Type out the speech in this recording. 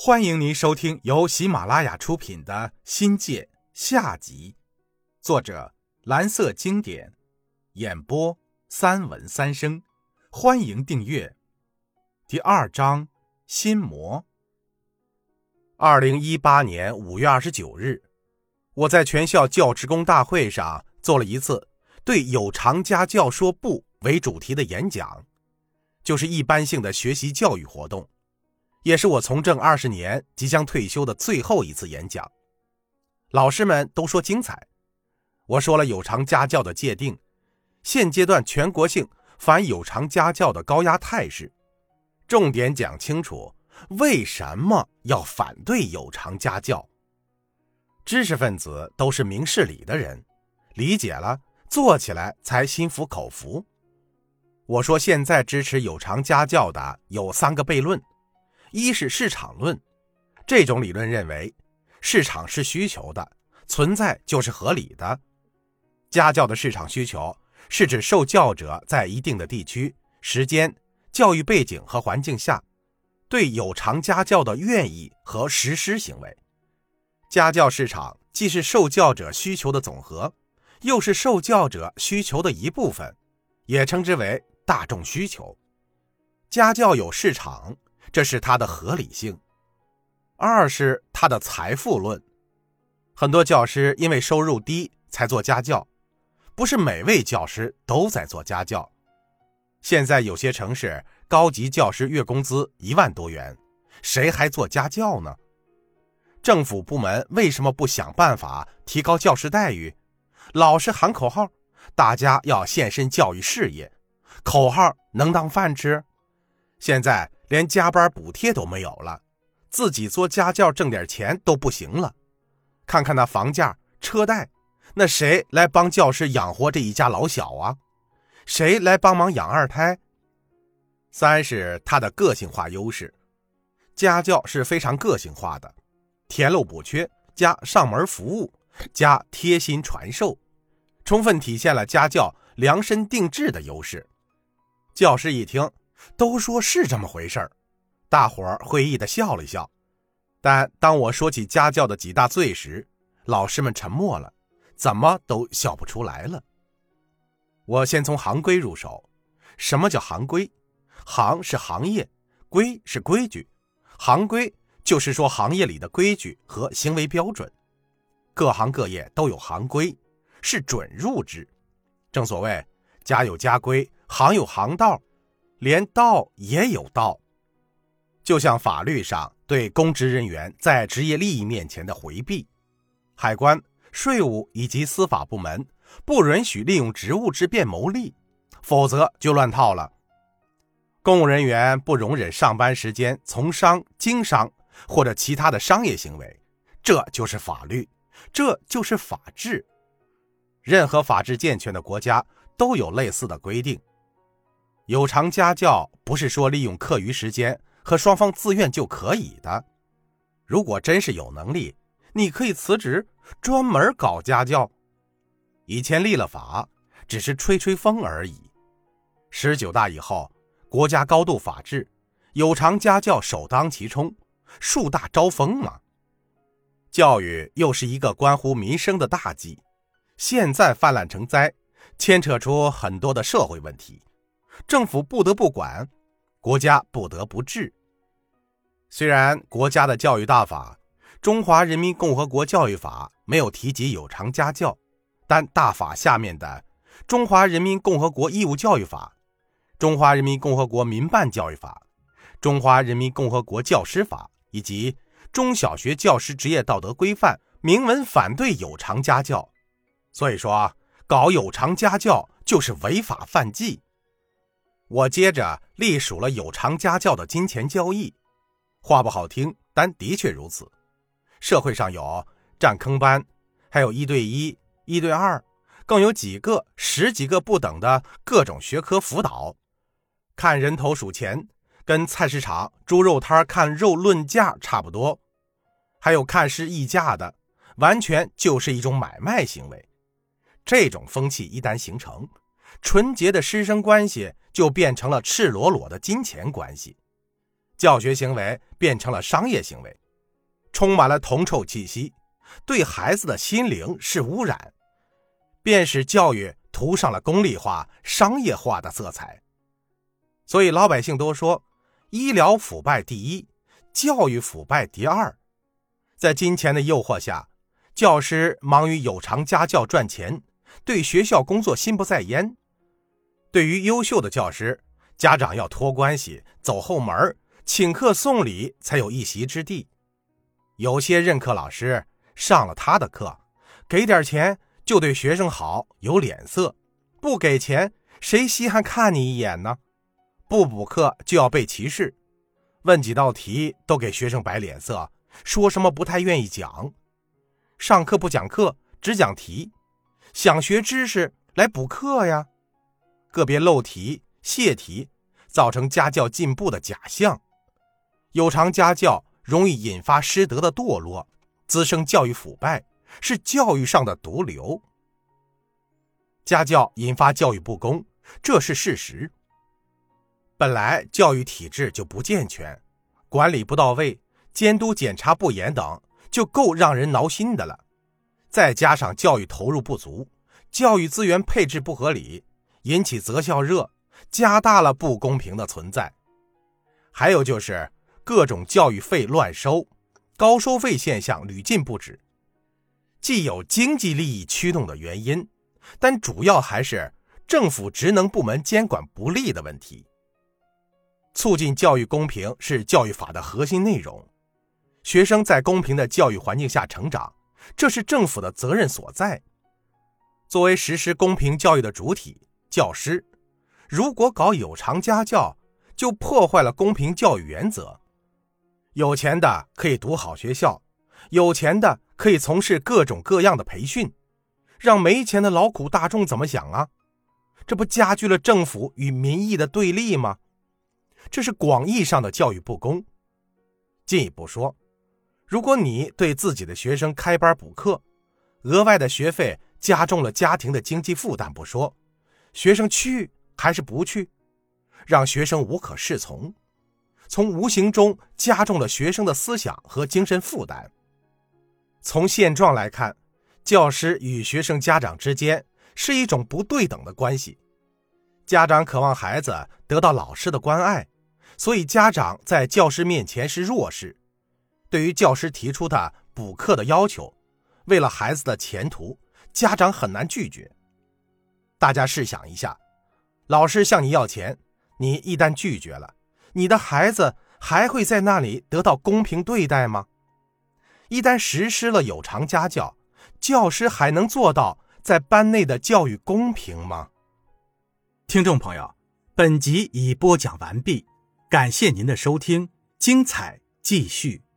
欢迎您收听由喜马拉雅出品的《新界》下集，作者蓝色经典，演播三文三生。欢迎订阅。第二章心魔。二零一八年五月二十九日，我在全校教职工大会上做了一次对“有偿家教说不”为主题的演讲，就是一般性的学习教育活动。也是我从政二十年即将退休的最后一次演讲，老师们都说精彩。我说了有偿家教的界定，现阶段全国性反有偿家教的高压态势，重点讲清楚为什么要反对有偿家教。知识分子都是明事理的人，理解了做起来才心服口服。我说现在支持有偿家教的有三个悖论。一是市场论，这种理论认为，市场是需求的，存在就是合理的。家教的市场需求是指受教者在一定的地区、时间、教育背景和环境下，对有偿家教的愿意和实施行为。家教市场既是受教者需求的总和，又是受教者需求的一部分，也称之为大众需求。家教有市场。这是它的合理性。二是它的财富论。很多教师因为收入低才做家教，不是每位教师都在做家教。现在有些城市高级教师月工资一万多元，谁还做家教呢？政府部门为什么不想办法提高教师待遇？老是喊口号，大家要献身教育事业，口号能当饭吃？现在。连加班补贴都没有了，自己做家教挣点钱都不行了。看看那房价、车贷，那谁来帮教师养活这一家老小啊？谁来帮忙养二胎？三是他的个性化优势，家教是非常个性化的，填漏补缺加上门服务加贴心传授，充分体现了家教量身定制的优势。教师一听。都说是这么回事儿，大伙儿会意的笑了笑。但当我说起家教的几大罪时，老师们沉默了，怎么都笑不出来了。我先从行规入手。什么叫行规？行是行业，规是规矩。行规就是说行业里的规矩和行为标准。各行各业都有行规，是准入制。正所谓家有家规，行有行道。连道也有道，就像法律上对公职人员在职业利益面前的回避，海关、税务以及司法部门不允许利用职务之便谋利，否则就乱套了。公务人员不容忍上班时间从商、经商或者其他的商业行为，这就是法律，这就是法治。任何法治健全的国家都有类似的规定。有偿家教不是说利用课余时间和双方自愿就可以的。如果真是有能力，你可以辞职专门搞家教。以前立了法，只是吹吹风而已。十九大以后，国家高度法治，有偿家教首当其冲，树大招风嘛。教育又是一个关乎民生的大计，现在泛滥成灾，牵扯出很多的社会问题。政府不得不管，国家不得不治。虽然国家的教育大法《中华人民共和国教育法》没有提及有偿家教，但大法下面的《中华人民共和国义务教育法》《中华人民共和国民办教育法》《中华人民共和国教师法》以及《中小学教师职业道德规范》明文反对有偿家教，所以说搞有偿家教就是违法犯纪。我接着隶数了有偿家教的金钱交易，话不好听，但的确如此。社会上有占坑班，还有一对一、一对二，更有几个、十几个不等的各种学科辅导。看人头数钱，跟菜市场猪肉摊看肉论价差不多。还有看师议价的，完全就是一种买卖行为。这种风气一旦形成，纯洁的师生关系就变成了赤裸裸的金钱关系，教学行为变成了商业行为，充满了铜臭气息，对孩子的心灵是污染，便使教育涂上了功利化、商业化的色彩。所以老百姓都说，医疗腐败第一，教育腐败第二。在金钱的诱惑下，教师忙于有偿家教赚钱，对学校工作心不在焉。对于优秀的教师，家长要托关系、走后门、请客送礼，才有一席之地。有些任课老师上了他的课，给点钱就对学生好，有脸色；不给钱，谁稀罕看你一眼呢？不补课就要被歧视，问几道题都给学生摆脸色，说什么不太愿意讲，上课不讲课只讲题，想学知识来补课呀，个别漏题泄题，造成家教进步的假象，有偿家教容易引发师德的堕落，滋生教育腐败，是教育上的毒瘤。家教引发教育不公，这是事实。本来教育体制就不健全，管理不到位，监督检查不严等，就够让人挠心的了。再加上教育投入不足，教育资源配置不合理，引起择校热，加大了不公平的存在。还有就是各种教育费乱收，高收费现象屡禁不止。既有经济利益驱动的原因，但主要还是政府职能部门监管不力的问题。促进教育公平是教育法的核心内容，学生在公平的教育环境下成长，这是政府的责任所在。作为实施公平教育的主体，教师如果搞有偿家教，就破坏了公平教育原则。有钱的可以读好学校，有钱的可以从事各种各样的培训，让没钱的劳苦大众怎么想啊？这不加剧了政府与民意的对立吗？这是广义上的教育不公。进一步说，如果你对自己的学生开班补课，额外的学费加重了家庭的经济负担不说，学生去还是不去，让学生无可适从，从无形中加重了学生的思想和精神负担。从现状来看，教师与学生家长之间是一种不对等的关系，家长渴望孩子得到老师的关爱。所以，家长在教师面前是弱势。对于教师提出的补课的要求，为了孩子的前途，家长很难拒绝。大家试想一下，老师向你要钱，你一旦拒绝了，你的孩子还会在那里得到公平对待吗？一旦实施了有偿家教，教师还能做到在班内的教育公平吗？听众朋友，本集已播讲完毕。感谢您的收听，精彩继续。